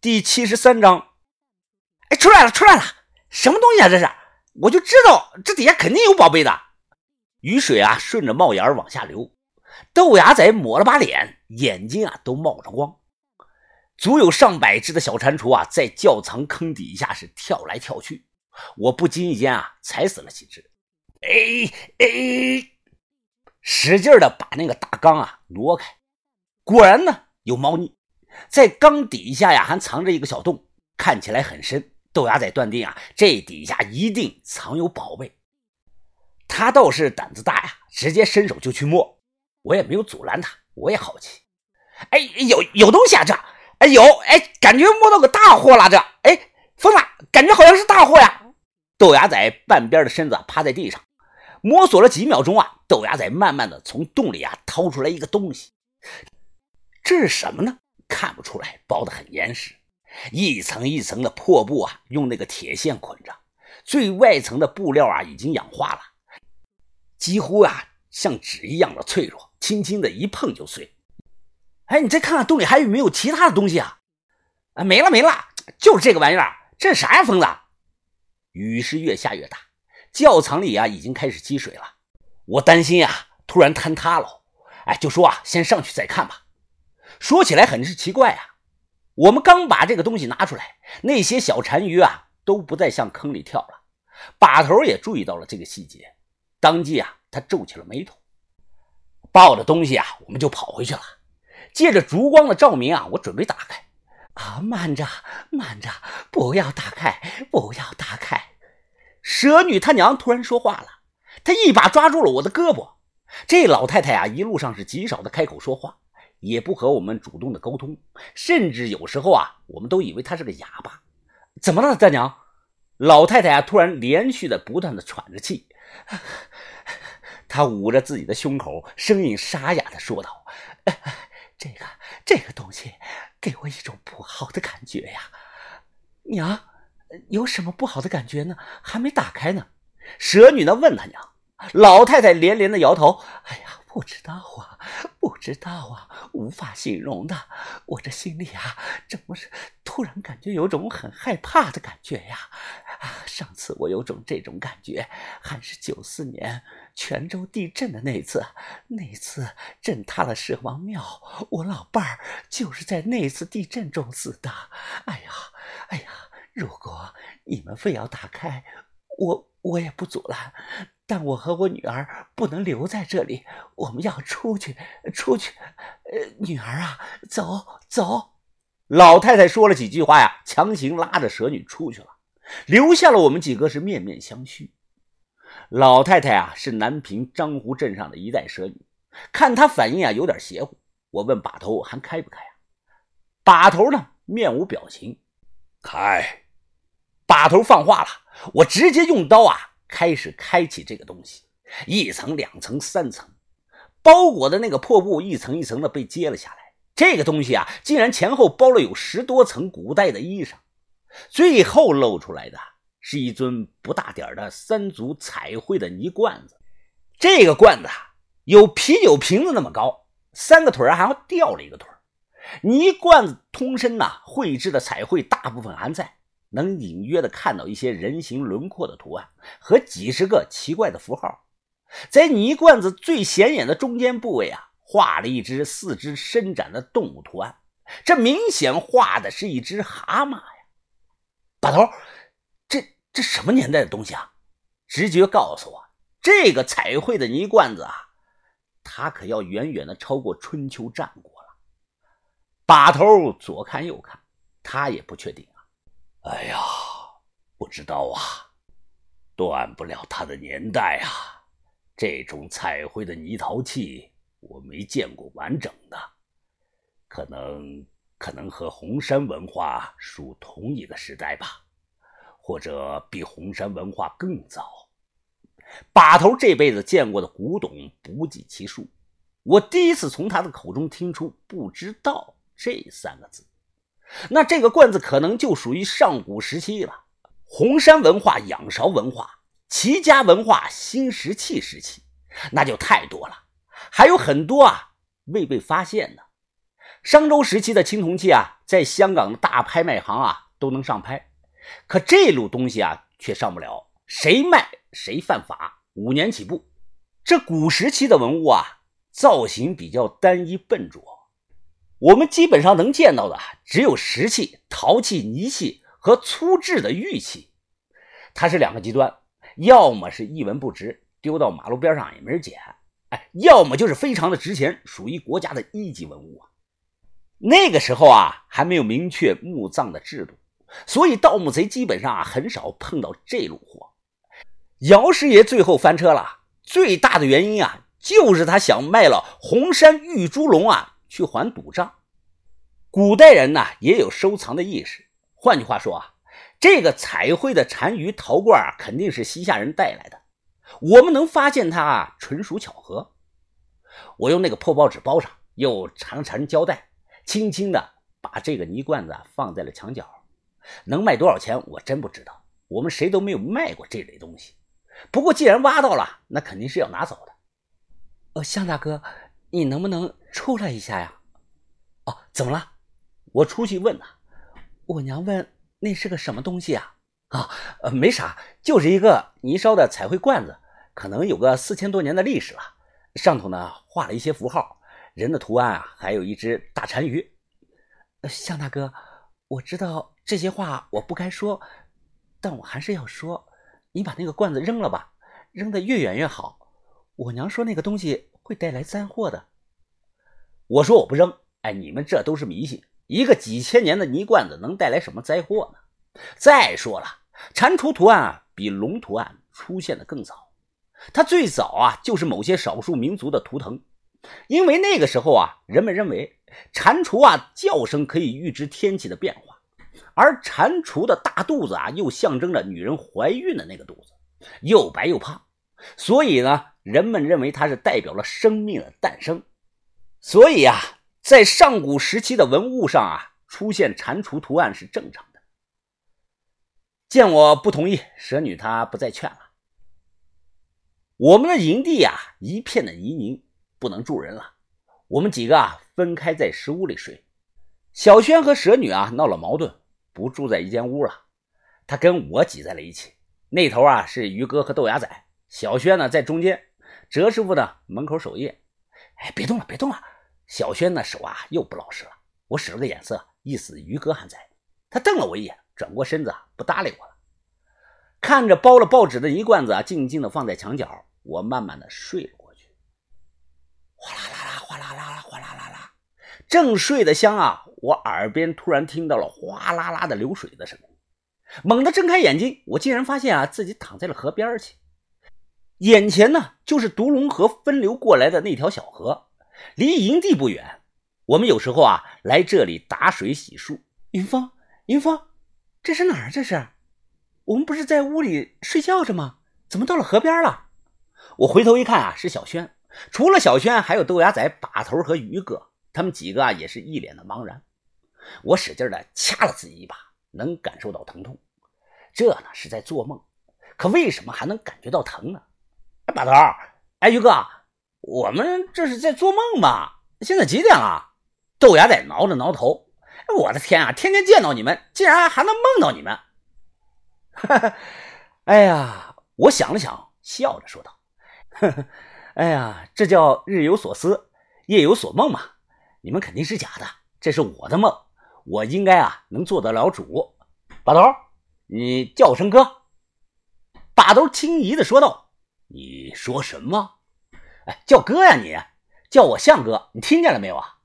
第七十三章。哎，出来了，出来了！什么东西啊？这是？我就知道这底下肯定有宝贝的。雨水啊，顺着帽檐往下流。豆芽仔抹了把脸，眼睛啊都冒着光。足有上百只的小蟾蜍啊，在窖藏坑底下是跳来跳去。我不经意间啊，踩死了几只。哎哎，使劲的把那个大缸啊挪开。果然呢，有猫腻，在缸底下呀，还藏着一个小洞，看起来很深。豆芽仔断定啊，这底下一定藏有宝贝。他倒是胆子大呀，直接伸手就去摸。我也没有阻拦他，我也好奇。哎，有有东西啊，这哎有哎，感觉摸到个大货了，这哎，疯了，感觉好像是大货呀。豆芽仔半边的身子趴在地上，摸索了几秒钟啊，豆芽仔慢慢的从洞里啊掏出来一个东西。这是什么呢？看不出来，包得很严实。一层一层的破布啊，用那个铁线捆着，最外层的布料啊已经氧化了，几乎啊像纸一样的脆弱，轻轻的一碰就碎。哎，你再看看洞里还有没有其他的东西啊？啊，没了没了，就是这个玩意儿。这是啥呀，疯子？雨是越下越大，窖藏里啊已经开始积水了。我担心啊，突然坍塌了。哎，就说啊，先上去再看吧。说起来很是奇怪啊。我们刚把这个东西拿出来，那些小单鱼啊都不再向坑里跳了。把头也注意到了这个细节，当即啊他皱起了眉头。抱着东西啊，我们就跑回去了。借着烛光的照明啊，我准备打开。啊，慢着，慢着，不要打开，不要打开！蛇女她娘突然说话了，她一把抓住了我的胳膊。这老太太啊，一路上是极少的开口说话。也不和我们主动的沟通，甚至有时候啊，我们都以为他是个哑巴。怎么了，大娘？老太太啊，突然连续的不断的喘着气，她捂着自己的胸口，声音沙哑的说道：“这个这个东西给我一种不好的感觉呀，娘，有什么不好的感觉呢？还没打开呢。”蛇女呢问他娘，老太太连连的摇头：“哎呀。”不知道啊，不知道啊，无法形容的。我这心里啊，怎么是突然感觉有种很害怕的感觉呀？上次我有种这种感觉，还是九四年泉州地震的那次。那次震塌了蛇王庙，我老伴儿就是在那次地震中死的。哎呀，哎呀，如果你们非要打开，我我也不阻拦。但我和我女儿不能留在这里，我们要出去，出去。呃，女儿啊，走走。老太太说了几句话呀，强行拉着蛇女出去了，留下了我们几个是面面相觑。老太太啊，是南平张湖镇上的一代蛇女，看她反应啊有点邪乎。我问把头还开不开啊？把头呢，面无表情。开。把头放话了，我直接用刀啊。开始开启这个东西，一层、两层、三层，包裹的那个破布一层一层的被揭了下来。这个东西啊，竟然前后包了有十多层古代的衣裳，最后露出来的是一尊不大点的三足彩绘的泥罐子。这个罐子啊有啤酒瓶子那么高，三个腿还掉了一个腿。泥罐子通身呐，绘制的彩绘大部分还在。能隐约的看到一些人形轮廓的图案和几十个奇怪的符号，在泥罐子最显眼的中间部位啊，画了一只四肢伸展的动物图案，这明显画的是一只蛤蟆呀！把头，这这什么年代的东西啊？直觉告诉我，这个彩绘的泥罐子啊，它可要远远的超过春秋战国了。把头左看右看，他也不确定。哎呀，不知道啊，断不了它的年代啊。这种彩绘的泥陶器我没见过完整的，可能可能和红山文化属同一个时代吧，或者比红山文化更早。把头这辈子见过的古董不计其数，我第一次从他的口中听出“不知道”这三个字。那这个罐子可能就属于上古时期了，红山文化、仰韶文化、齐家文化、新石器时期，那就太多了，还有很多啊未被发现的。商周时期的青铜器啊，在香港的大拍卖行啊都能上拍，可这路东西啊却上不了，谁卖谁犯法，五年起步。这古时期的文物啊，造型比较单一笨拙，我们基本上能见到的只有石器、陶器、泥器和粗制的玉器，它是两个极端，要么是一文不值，丢到马路边上也没人捡，哎，要么就是非常的值钱，属于国家的一级文物啊。那个时候啊，还没有明确墓葬的制度，所以盗墓贼基本上啊很少碰到这路货。姚师爷最后翻车了。最大的原因啊，就是他想卖了红山玉猪龙啊，去还赌账。古代人呢也有收藏的意识，换句话说啊，这个彩绘的单于陶罐，肯定是西夏人带来的。我们能发现它，纯属巧合。我用那个破报纸包上，又缠了缠胶带，轻轻的把这个泥罐子放在了墙角。能卖多少钱，我真不知道。我们谁都没有卖过这类东西。不过，既然挖到了，那肯定是要拿走的。呃，向大哥，你能不能出来一下呀？哦，怎么了？我出去问呐。我娘问那是个什么东西啊？啊，呃，没啥，就是一个泥烧的彩绘罐子，可能有个四千多年的历史了。上头呢画了一些符号，人的图案啊，还有一只大单鱼。向大哥，我知道这些话我不该说，但我还是要说。你把那个罐子扔了吧，扔得越远越好。我娘说那个东西会带来灾祸的。我说我不扔。哎，你们这都是迷信。一个几千年的泥罐子能带来什么灾祸呢？再说了，蟾蜍图案啊，比龙图案出现的更早。它最早啊，就是某些少数民族的图腾。因为那个时候啊，人们认为蟾蜍啊叫声可以预知天气的变化。而蟾蜍的大肚子啊，又象征着女人怀孕的那个肚子，又白又胖，所以呢，人们认为它是代表了生命的诞生。所以啊，在上古时期的文物上啊，出现蟾蜍图案是正常的。见我不同意，蛇女她不再劝了。我们的营地啊，一片的泥泞，不能住人了。我们几个啊，分开在石屋里睡。小轩和蛇女啊，闹了矛盾。不住在一间屋了，他跟我挤在了一起。那头啊是于哥和豆芽仔，小轩呢在中间，哲师傅呢门口守夜。哎，别动了，别动了！小轩那手啊又不老实了。我使了个眼色，意思于哥还在。他瞪了我一眼，转过身子不搭理我了。看着包了报纸的泥罐子啊，静静的放在墙角，我慢慢的睡了过去。哗啦啦啦，哗啦啦啦，哗啦啦啦，正睡得香啊。我耳边突然听到了哗啦啦的流水的声音，猛地睁开眼睛，我竟然发现啊自己躺在了河边去，眼前呢就是独龙河分流过来的那条小河，离营地不远。我们有时候啊来这里打水洗漱。云峰，云峰，这是哪儿？这是？我们不是在屋里睡觉着吗？怎么到了河边了？我回头一看啊，是小轩。除了小轩，还有豆芽仔、把头和于哥，他们几个啊也是一脸的茫然。我使劲的掐了自己一把，能感受到疼痛。这呢是在做梦，可为什么还能感觉到疼呢？哎，把头，哎，于哥，我们这是在做梦吧？现在几点了？豆芽仔挠了挠头。我的天啊，天天见到你们，竟然还能梦到你们！哈哈，哎呀，我想了想，笑着说道：“呵呵，哎呀，这叫日有所思，夜有所梦嘛。你们肯定是假的，这是我的梦。”我应该啊能做得了主，把头，你叫声哥。把头轻疑的说道：“你说什么？哎，叫哥呀！你叫我相哥，你听见了没有啊？”